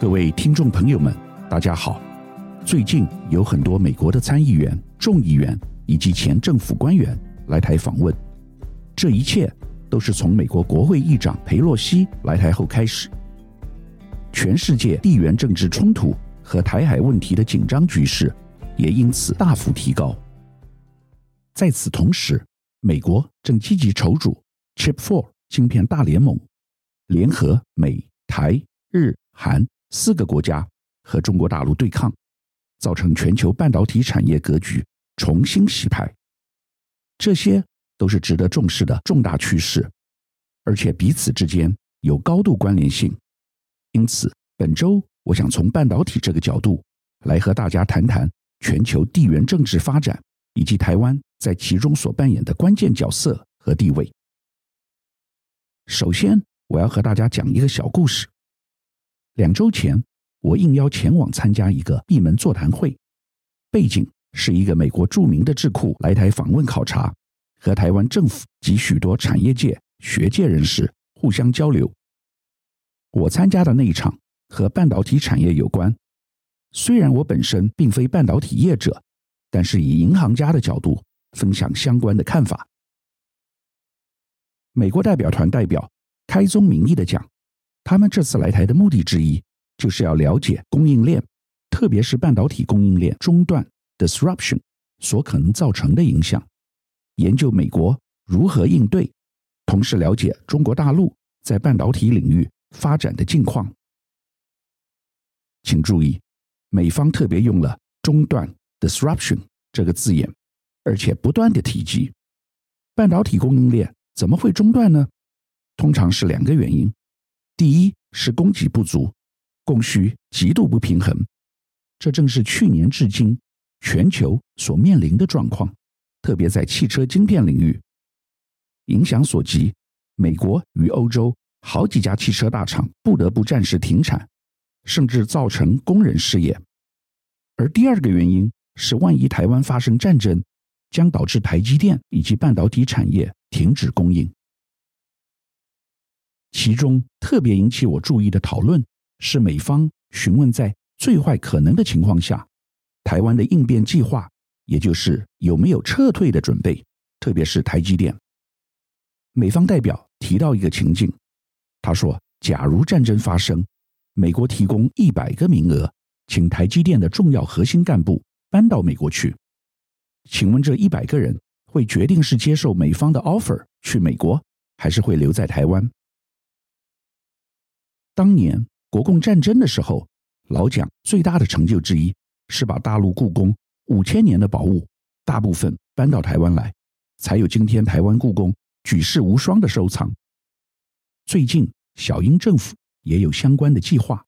各位听众朋友们，大家好。最近有很多美国的参议员、众议员以及前政府官员来台访问，这一切都是从美国国会议长佩洛西来台后开始。全世界地缘政治冲突和台海问题的紧张局势也因此大幅提高。在此同时，美国正积极筹组 Chip Four 晶片大联盟，联合美、台、日、韩四个国家和中国大陆对抗，造成全球半导体产业格局重新洗牌。这些都是值得重视的重大趋势，而且彼此之间有高度关联性。因此，本周我想从半导体这个角度来和大家谈谈全球地缘政治发展以及台湾在其中所扮演的关键角色和地位。首先，我要和大家讲一个小故事。两周前，我应邀前往参加一个闭门座谈会，背景是一个美国著名的智库来台访问考察，和台湾政府及许多产业界、学界人士互相交流。我参加的那一场和半导体产业有关，虽然我本身并非半导体业者，但是以银行家的角度分享相关的看法。美国代表团代表开宗明义地讲，他们这次来台的目的之一，就是要了解供应链，特别是半导体供应链中断 （disruption） 所可能造成的影响，研究美国如何应对，同时了解中国大陆在半导体领域发展的近况。请注意，美方特别用了“中断 ”（disruption） 这个字眼，而且不断地提及半导体供应链。怎么会中断呢？通常是两个原因。第一是供给不足，供需极度不平衡，这正是去年至今全球所面临的状况，特别在汽车晶片领域。影响所及，美国与欧洲好几家汽车大厂不得不暂时停产，甚至造成工人失业。而第二个原因是，万一台湾发生战争，将导致台积电以及半导体产业停止供应。其中特别引起我注意的讨论是，美方询问在最坏可能的情况下，台湾的应变计划，也就是有没有撤退的准备，特别是台积电。美方代表提到一个情境，他说：“假如战争发生，美国提供一百个名额，请台积电的重要核心干部搬到美国去。”请问这一百个人会决定是接受美方的 offer 去美国，还是会留在台湾？当年国共战争的时候，老蒋最大的成就之一是把大陆故宫五千年的宝物大部分搬到台湾来，才有今天台湾故宫举世无双的收藏。最近小英政府也有相关的计划，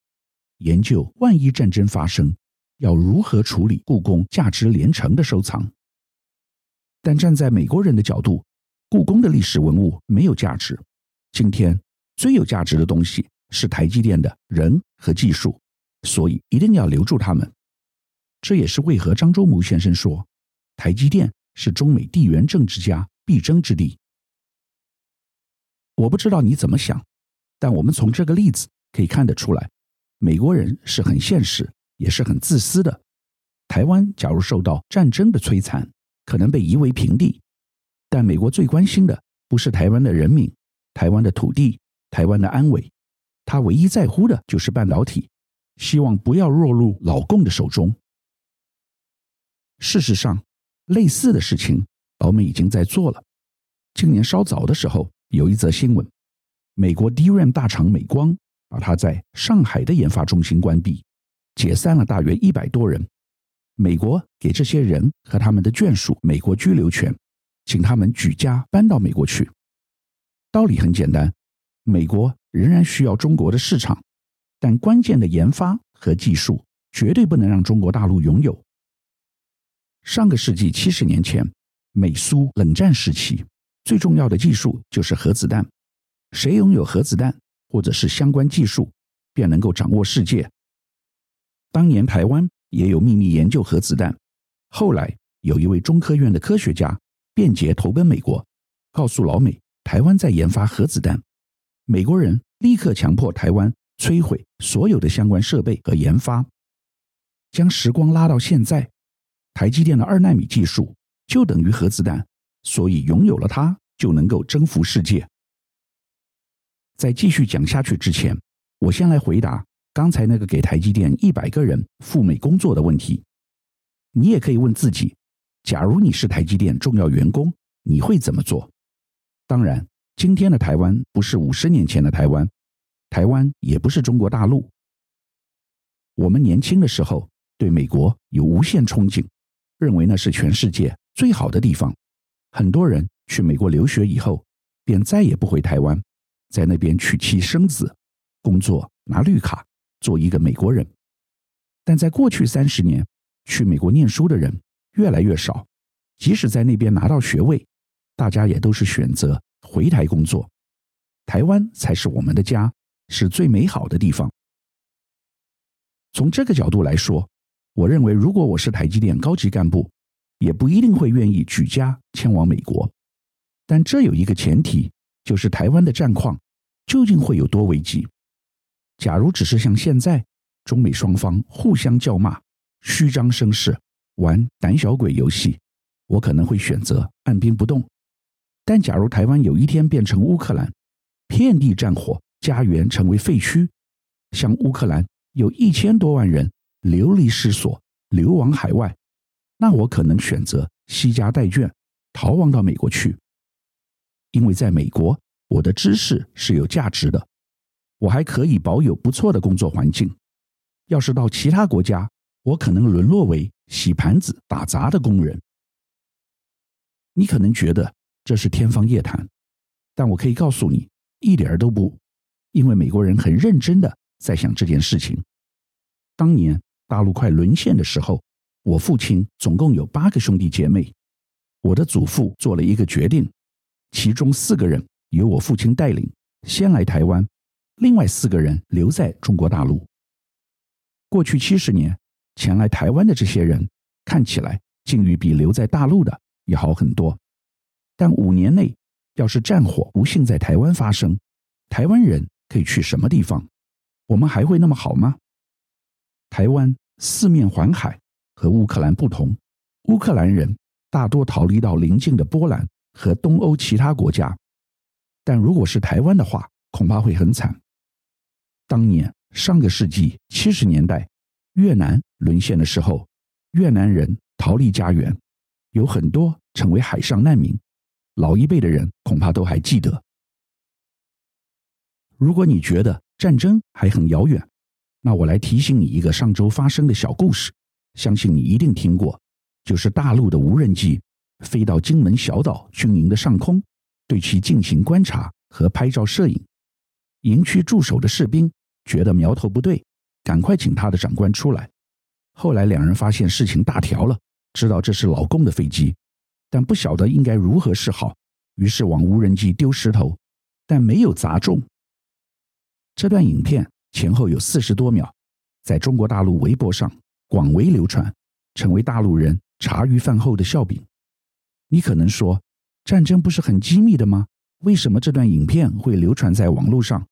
研究万一战争发生，要如何处理故宫价值连城的收藏。但站在美国人的角度，故宫的历史文物没有价值。今天最有价值的东西是台积电的人和技术，所以一定要留住他们。这也是为何张忠谋先生说，台积电是中美地缘政治家必争之地。我不知道你怎么想，但我们从这个例子可以看得出来，美国人是很现实，也是很自私的。台湾假如受到战争的摧残，可能被夷为平地，但美国最关心的不是台湾的人民、台湾的土地、台湾的安危，他唯一在乎的就是半导体，希望不要落入老共的手中。事实上，类似的事情老美已经在做了。今年稍早的时候，有一则新闻，美国 DRAM 大厂美光把它在上海的研发中心关闭，解散了大约一百多人。美国给这些人和他们的眷属美国居留权，请他们举家搬到美国去。道理很简单，美国仍然需要中国的市场，但关键的研发和技术绝对不能让中国大陆拥有。上个世纪七十年前，美苏冷战时期，最重要的技术就是核子弹，谁拥有核子弹或者是相关技术，便能够掌握世界。当年台湾。也有秘密研究核子弹。后来有一位中科院的科学家便捷投奔美国，告诉老美台湾在研发核子弹。美国人立刻强迫台湾摧毁所有的相关设备和研发。将时光拉到现在，台积电的二纳米技术就等于核子弹，所以拥有了它就能够征服世界。在继续讲下去之前，我先来回答刚才那个给台积电一百个人赴美工作的问题。你也可以问自己：假如你是台积电重要员工，你会怎么做？当然，今天的台湾不是五十年前的台湾，台湾也不是中国大陆。我们年轻的时候对美国有无限憧憬，认为那是全世界最好的地方。很多人去美国留学以后，便再也不回台湾，在那边娶妻生子，工作拿绿卡，做一个美国人。但在过去三十年，去美国念书的人越来越少，即使在那边拿到学位，大家也都是选择回台工作。台湾才是我们的家，是最美好的地方。从这个角度来说，我认为如果我是台积电高级干部，也不一定会愿意举家迁往美国。但这有一个前提，就是台湾的战况究竟会有多危急？假如只是像现在，中美双方互相叫骂。虚张声势，玩胆小鬼游戏，我可能会选择按兵不动。但假如台湾有一天变成乌克兰，遍地战火，家园成为废墟，像乌克兰有一千多万人流离失所，流亡海外，那我可能选择携家带眷逃亡到美国去，因为在美国，我的知识是有价值的，我还可以保有不错的工作环境。要是到其他国家，我可能沦落为洗盘子、打杂的工人。你可能觉得这是天方夜谭，但我可以告诉你，一点儿都不，因为美国人很认真的在想这件事情。当年大陆快沦陷的时候，我父亲总共有八个兄弟姐妹，我的祖父做了一个决定，其中四个人由我父亲带领先来台湾，另外四个人留在中国大陆。过去七十年。前来台湾的这些人看起来境遇比留在大陆的也好很多，但五年内要是战火不幸在台湾发生，台湾人可以去什么地方？我们还会那么好吗？台湾四面环海，和乌克兰不同，乌克兰人大多逃离到邻近的波兰和东欧其他国家，但如果是台湾的话，恐怕会很惨。当年上个世纪七十年代。越南沦陷的时候，越南人逃离家园，有很多成为海上难民。老一辈的人恐怕都还记得。如果你觉得战争还很遥远，那我来提醒你一个上周发生的小故事，相信你一定听过，就是大陆的无人机飞到金门小岛军营的上空，对其进行观察和拍照摄影。营区驻守的士兵觉得苗头不对。赶快请他的长官出来。后来两人发现事情大条了，知道这是老共的飞机，但不晓得应该如何是好，于是往无人机丢石头，但没有砸中。这段影片前后有四十多秒，在中国大陆微博上广为流传，成为大陆人茶余饭后的笑柄。你可能说，战争不是很机密的吗？为什么这段影片会流传在网络上？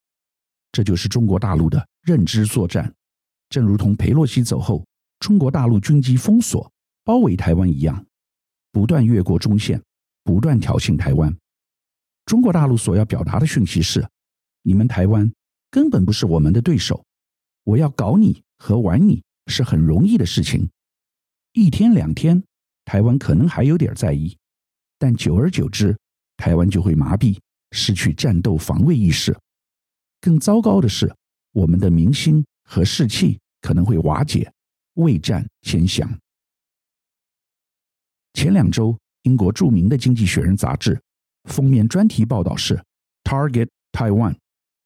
这就是中国大陆的认知作战。正如同裴洛西走后，中国大陆军机封锁、包围台湾一样，不断越过中线，不断挑衅台湾。中国大陆所要表达的讯息是：你们台湾根本不是我们的对手，我要搞你和玩你是很容易的事情。一天两天，台湾可能还有点在意，但久而久之，台湾就会麻痹，失去战斗防卫意识。更糟糕的是，我们的民心。和士气可能会瓦解，未战先降。前两周，英国著名的《经济学人》杂志封面专题报道是 “Target Taiwan”，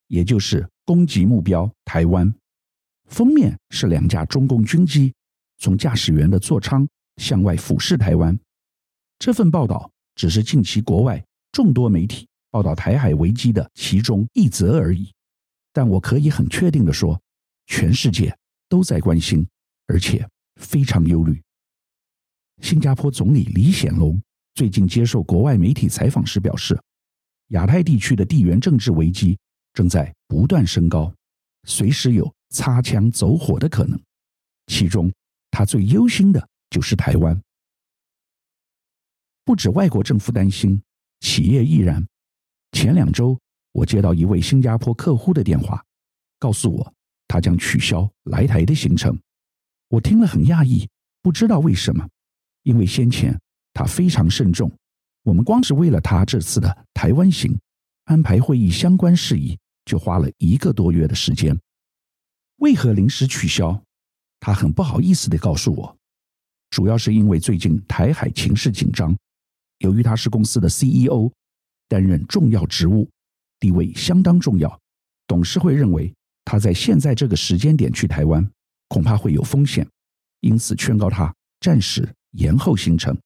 也就是攻击目标台湾。封面是两架中共军机从驾驶员的座舱向外俯视台湾。这份报道只是近期国外众多媒体报道台海危机的其中一则而已，但我可以很确定的说。全世界都在关心，而且非常忧虑。新加坡总理李显龙最近接受国外媒体采访时表示，亚太地区的地缘政治危机正在不断升高，随时有擦枪走火的可能。其中，他最忧心的就是台湾。不止外国政府担心，企业亦然。前两周，我接到一位新加坡客户的电话，告诉我他将取消来台的行程。我听了很讶异，不知道为什么，因为先前他非常慎重，我们光是为了他这次的台湾行安排会议相关事宜，就花了一个多月的时间。为何临时取消？他很不好意思地告诉我，主要是因为最近台海情势紧张，由于他是公司的 CEO，担任重要职务，地位相当重要，董事会认为他在现在这个时间点去台湾。恐怕会有风险，因此劝告他暂时延后行程。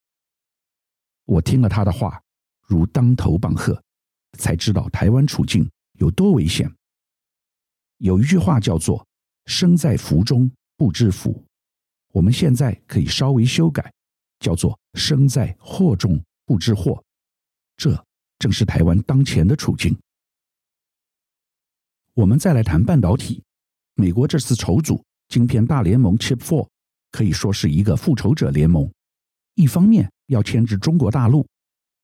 我听了他的话，如当头棒喝，才知道台湾处境有多危险。有一句话叫做“身在福中不知福”，我们现在可以稍微修改，叫做“身在祸中不知祸”。这正是台湾当前的处境。我们再来谈半导体，美国这次筹组。晶片大联盟 Chip Four 可以说是一个复仇者联盟，一方面要牵制中国大陆，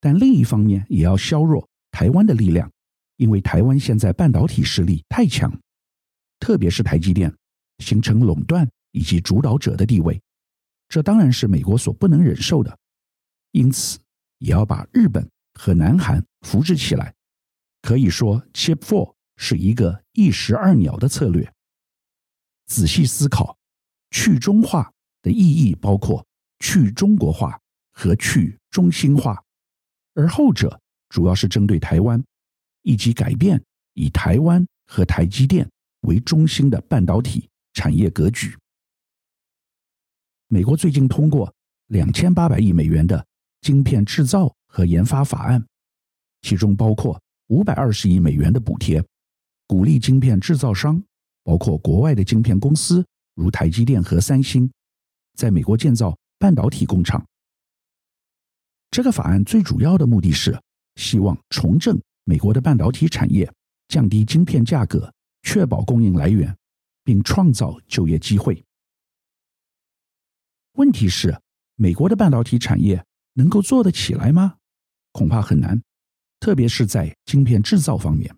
但另一方面也要削弱台湾的力量，因为台湾现在半导体实力太强，特别是台积电形成垄断以及主导者的地位，这当然是美国所不能忍受的，因此也要把日本和南韩扶植起来。可以说，Chip Four 是一个一石二鸟的策略。仔细思考，去中化的意义包括去中国化和去中心化，而后者主要是针对台湾，以及改变以台湾和台积电为中心的半导体产业格局。美国最近通过两千八百亿美元的晶片制造和研发法案，其中包括五百二十亿美元的补贴，鼓励晶片制造商。包括国外的晶片公司，如台积电和三星，在美国建造半导体工厂。这个法案最主要的目的是希望重振美国的半导体产业，降低晶片价格，确保供应来源，并创造就业机会。问题是，美国的半导体产业能够做得起来吗？恐怕很难，特别是在晶片制造方面。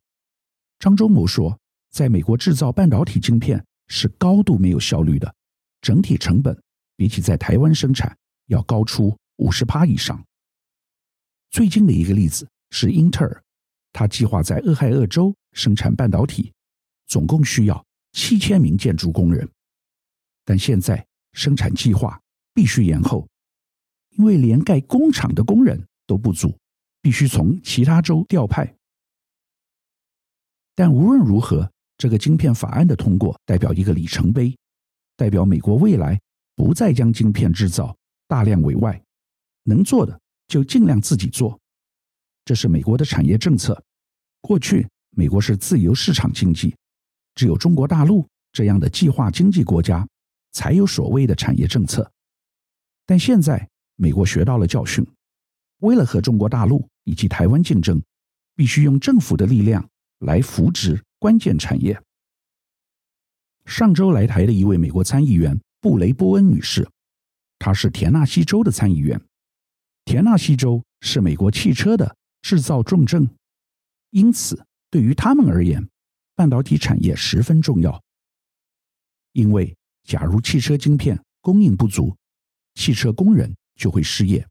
张忠谋说。在美国制造半导体晶片是高度没有效率的，整体成本比起在台湾生产要高出五十趴以上。最近的一个例子是英特尔，它计划在俄亥俄州生产半导体，总共需要七千名建筑工人，但现在生产计划必须延后，因为连盖工厂的工人都不足，必须从其他州调派。但无论如何，这个晶片法案的通过代表一个里程碑，代表美国未来不再将晶片制造大量委外，能做的就尽量自己做。这是美国的产业政策。过去美国是自由市场经济，只有中国大陆这样的计划经济国家才有所谓的产业政策。但现在美国学到了教训，为了和中国大陆以及台湾竞争，必须用政府的力量来扶植。关键产业。上周来台的一位美国参议员布雷波恩女士，她是田纳西州的参议员。田纳西州是美国汽车的制造重镇，因此对于他们而言，半导体产业十分重要。因为假如汽车晶片供应不足，汽车工人就会失业。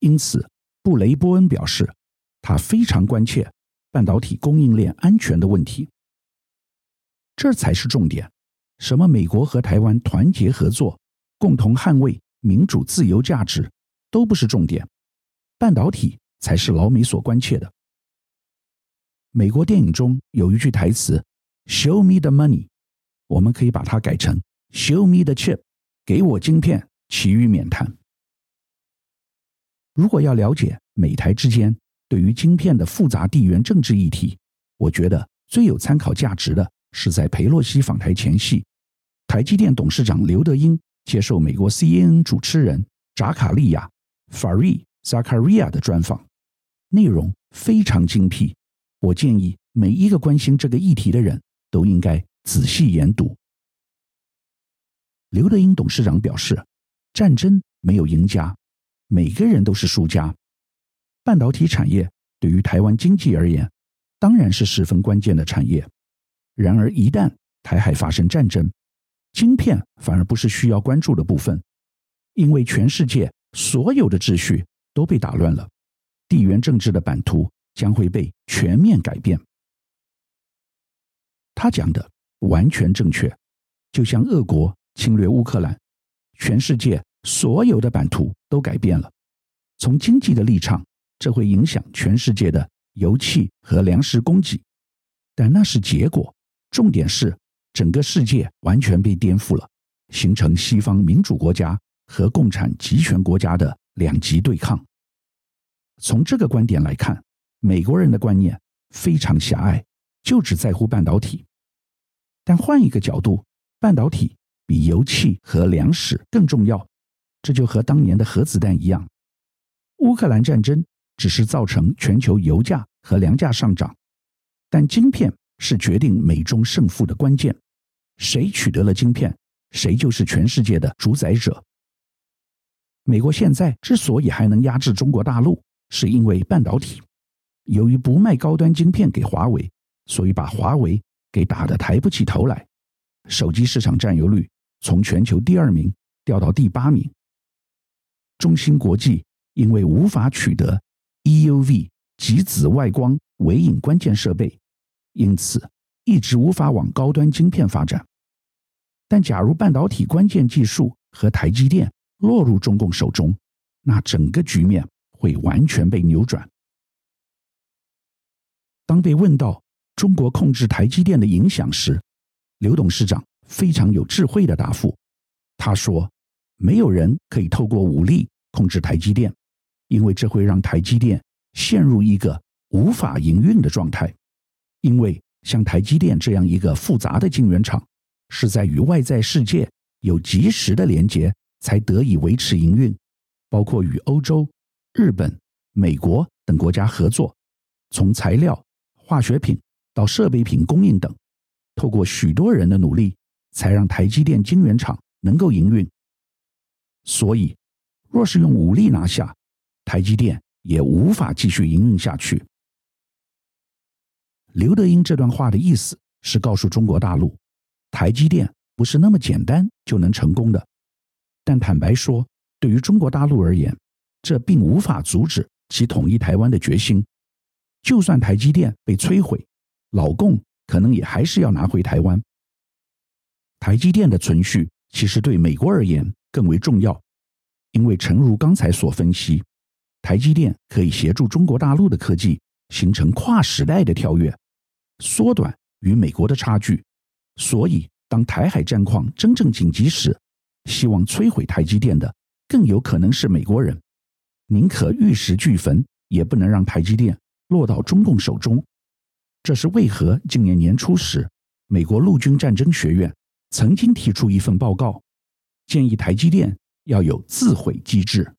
因此，布雷波恩表示，他非常关切。半导体供应链安全的问题，这才是重点。什么美国和台湾团结合作，共同捍卫民主自由价值，都不是重点。半导体才是老美所关切的。美国电影中有一句台词：“Show me the money”，我们可以把它改成 “Show me the chip”，给我晶片，其余免谈。如果要了解美台之间，对于晶片的复杂地缘政治议题，我觉得最有参考价值的是在佩洛西访台前夕，台积电董事长刘德音接受美国 CNN 主持人扎卡利亚 Fari Zakaria 的专访，内容非常精辟。我建议每一个关心这个议题的人都应该仔细研读。刘德英董事长表示，战争没有赢家，每个人都是输家。半导体产业对于台湾经济而言，当然是十分关键的产业。然而，一旦台海发生战争，晶片反而不是需要关注的部分，因为全世界所有的秩序都被打乱了，地缘政治的版图将会被全面改变。他讲的完全正确，就像俄国侵略乌克兰，全世界所有的版图都改变了。从经济的立场，这会影响全世界的油气和粮食供给，但那是结果。重点是整个世界完全被颠覆了，形成西方民主国家和共产集权国家的两极对抗。从这个观点来看，美国人的观念非常狭隘，就只在乎半导体。但换一个角度，半导体比油气和粮食更重要。这就和当年的核子弹一样，乌克兰战争只是造成全球油价和粮价上涨，但晶片是决定美中胜负的关键。谁取得了晶片，谁就是全世界的主宰者。美国现在之所以还能压制中国大陆，是因为半导体。由于不卖高端晶片给华为，所以把华为给打得抬不起头来，手机市场占有率从全球第二名掉到第八名。中芯国际因为无法取得 EUV 极紫外光微影关键设备，因此一直无法往高端晶片发展。但假如半导体关键技术和台积电落入中共手中，那整个局面会完全被扭转。当被问到中国控制台积电的影响时，刘董事长非常有智慧的答复，他说。没有人可以透过武力控制台积电，因为这会让台积电陷入一个无法营运的状态。因为像台积电这样一个复杂的晶圆厂，是在与外在世界有及时的连接，才得以维持营运。包括与欧洲、日本、美国等国家合作，从材料、化学品到设备品供应等，透过许多人的努力，才让台积电晶圆厂能够营运。所以，若是用武力拿下台积电，也无法继续营运下去。刘德英这段话的意思是告诉中国大陆，台积电不是那么简单就能成功的。但坦白说，对于中国大陆而言，这并无法阻止其统一台湾的决心。就算台积电被摧毁，老共可能也还是要拿回台湾。台积电的存续，其实对美国而言，更为重要，因为诚如刚才所分析，台积电可以协助中国大陆的科技形成跨时代的跳跃，缩短与美国的差距。所以，当台海战况真正紧急时，希望摧毁台积电的更有可能是美国人，宁可玉石俱焚，也不能让台积电落到中共手中。这是为何今年年初时，美国陆军战争学院曾经提出一份报告。建议台积电要有自毁机制，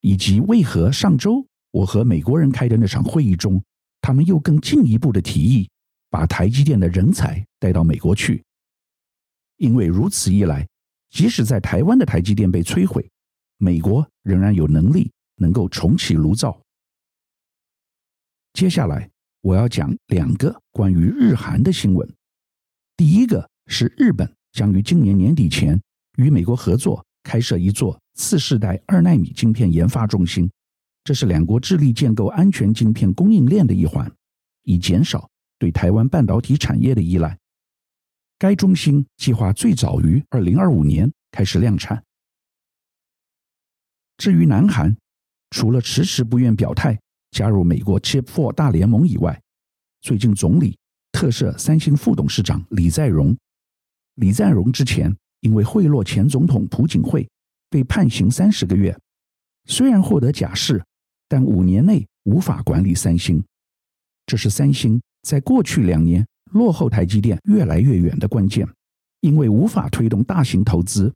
以及为何上周我和美国人开的那场会议中，他们又更进一步的提议把台积电的人才带到美国去。因为如此一来，即使在台湾的台积电被摧毁，美国仍然有能力能够重启炉灶。接下来我要讲两个关于日韩的新闻。第一个是日本将于今年年底前。与美国合作开设一座次世代二纳米晶片研发中心，这是两国致力建构安全晶片供应链的一环，以减少对台湾半导体产业的依赖。该中心计划最早于二零二五年开始量产。至于南韩，除了迟迟不愿表态加入美国 Chip Four 大联盟以外，最近总理特赦三星副董事长李在镕。李在镕之前。因为贿赂前总统朴槿惠，被判刑三十个月。虽然获得假释，但五年内无法管理三星。这是三星在过去两年落后台积电越来越远的关键，因为无法推动大型投资。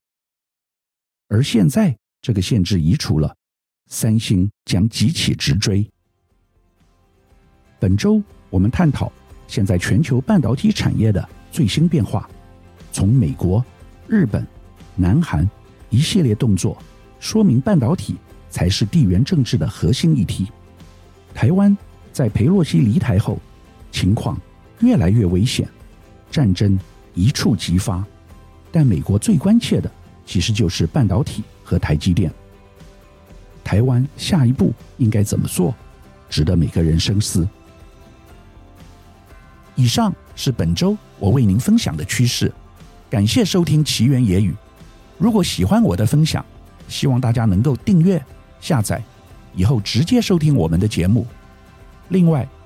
而现在这个限制移除了，三星将急起直追。本周我们探讨现在全球半导体产业的最新变化，从美国、日本、南韩一系列动作，说明半导体才是地缘政治的核心议题。台湾在裴洛西离台后，情况越来越危险，战争一触即发。但美国最关切的，其实就是半导体和台积电。台湾下一步应该怎么做，值得每个人深思。以上是本周我为您分享的趋势，感谢收听奇缘野语。如果喜欢我的分享，希望大家能够订阅、下载，以后直接收听我们的节目。另外，